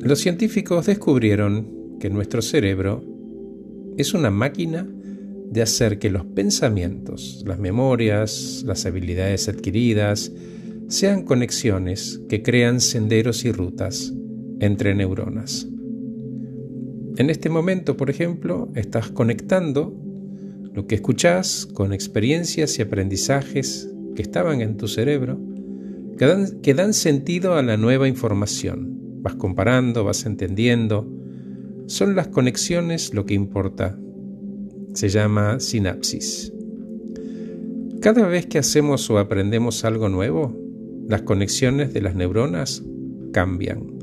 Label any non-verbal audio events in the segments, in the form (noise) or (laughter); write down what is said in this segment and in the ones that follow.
Los científicos descubrieron que nuestro cerebro es una máquina de hacer que los pensamientos, las memorias, las habilidades adquiridas, sean conexiones que crean senderos y rutas entre neuronas. En este momento, por ejemplo, estás conectando lo que escuchás con experiencias y aprendizajes que estaban en tu cerebro, que dan, sentido a la nueva información. Vas comparando, vas entendiendo. Son las conexiones lo que importa. Se llama sinapsis. Cada vez que hacemos o aprendemos algo nuevo, las conexiones de las neuronas cambian.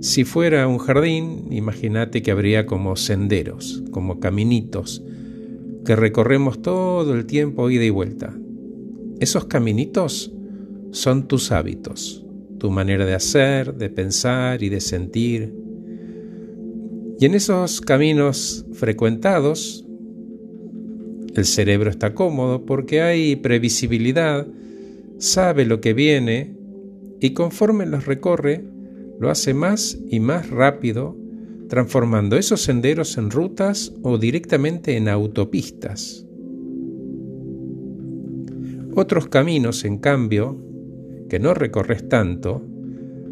Si fuera un jardín, imagínate que habría como senderos, como caminitos, que recorremos todo el tiempo ida y vuelta. Esos caminitos son tus hábitos, tu manera de hacer, de pensar y de sentir. Y en esos caminos frecuentados, el cerebro está cómodo porque hay previsibilidad, sabe lo que viene y conforme los recorre, lo hace más y más rápido, transformando esos senderos en rutas o directamente en autopistas. Otros caminos, en cambio, que no recorres tanto,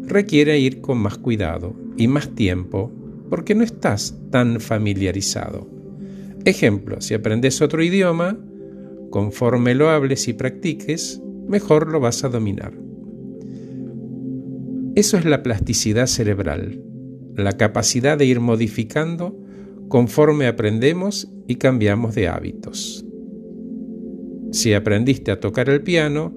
requiere ir con más cuidado y más tiempo porque no estás tan familiarizado. Ejemplo, si aprendes otro idioma, conforme lo hables y practiques, mejor lo vas a dominar. Eso es la plasticidad cerebral, la capacidad de ir modificando conforme aprendemos y cambiamos de hábitos. Si aprendiste a tocar el piano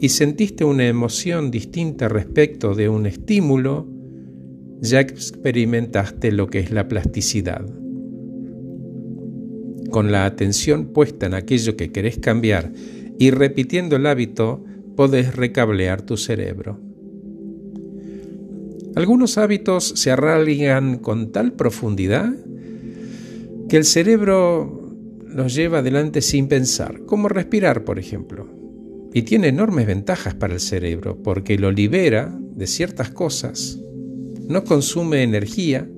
y sentiste una emoción distinta respecto de un estímulo, ya experimentaste lo que es la plasticidad. Con la atención puesta en aquello que querés cambiar y repitiendo el hábito podés recablear tu cerebro. Algunos hábitos se arraigan con tal profundidad que el cerebro los lleva adelante sin pensar, como respirar, por ejemplo. Y tiene enormes ventajas para el cerebro porque lo libera de ciertas cosas, no consume energía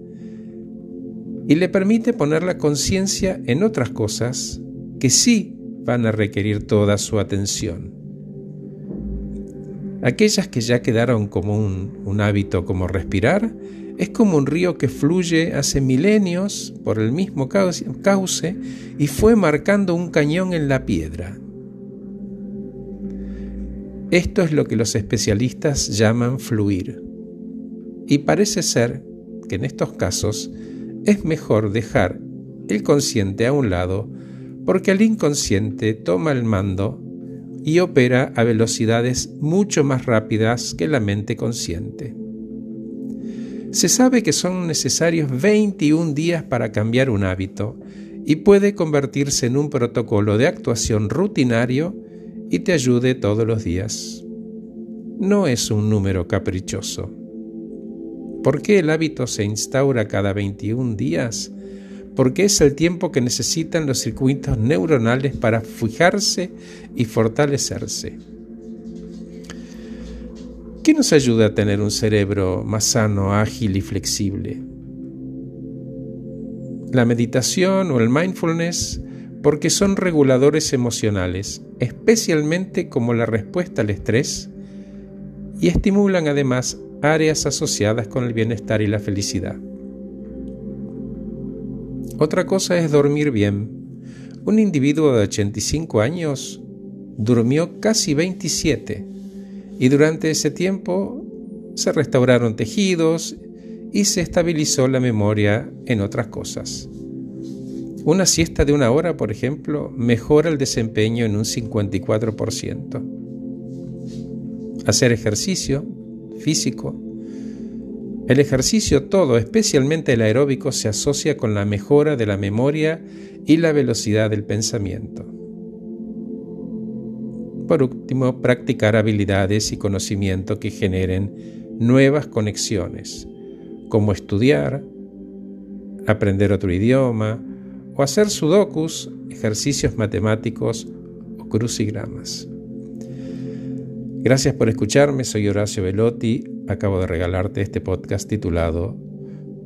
y le permite poner la conciencia en otras cosas que sí van a requerir toda su atención. Aquellas que ya quedaron como un, hábito como respirar, es como un río que fluye hace milenios por el mismo cauce y fue marcando un cañón en la piedra. Esto es lo que los especialistas llaman fluir. Y parece ser que en estos casos es mejor dejar el consciente a un lado porque el inconsciente toma el mando y opera a velocidades mucho más rápidas que la mente consciente. Se sabe que son necesarios 21 días para cambiar un hábito y puede convertirse en un protocolo de actuación rutinario y te ayude todos los días. No es un número caprichoso. ¿Por qué el hábito se instaura cada 21 días? porque es el tiempo que necesitan los circuitos neuronales para fijarse y fortalecerse. ¿Qué nos ayuda a tener un cerebro más sano, ágil y flexible? La meditación o el mindfulness porque son reguladores emocionales, especialmente como la respuesta al estrés, y estimulan además áreas asociadas con el bienestar y la felicidad. Otra cosa es dormir bien. Un individuo de 85 años durmió casi 27 y durante ese tiempo se restauraron tejidos y se estabilizó la memoria en otras cosas. Una siesta de una hora, por ejemplo, mejora el desempeño en un 54%. Hacer ejercicio físico el ejercicio todo, especialmente el aeróbico, se asocia con la mejora de la memoria y la velocidad del pensamiento. Por último, practicar habilidades y conocimiento que generen nuevas conexiones, como estudiar, aprender otro idioma o hacer sudokus, ejercicios matemáticos o crucigramas. Gracias por escucharme, soy Horacio Velotti acabo de regalarte este podcast titulado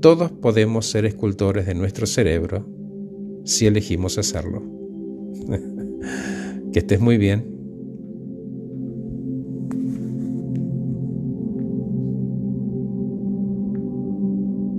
Todos podemos ser escultores de nuestro cerebro si elegimos hacerlo. (laughs) que estés muy bien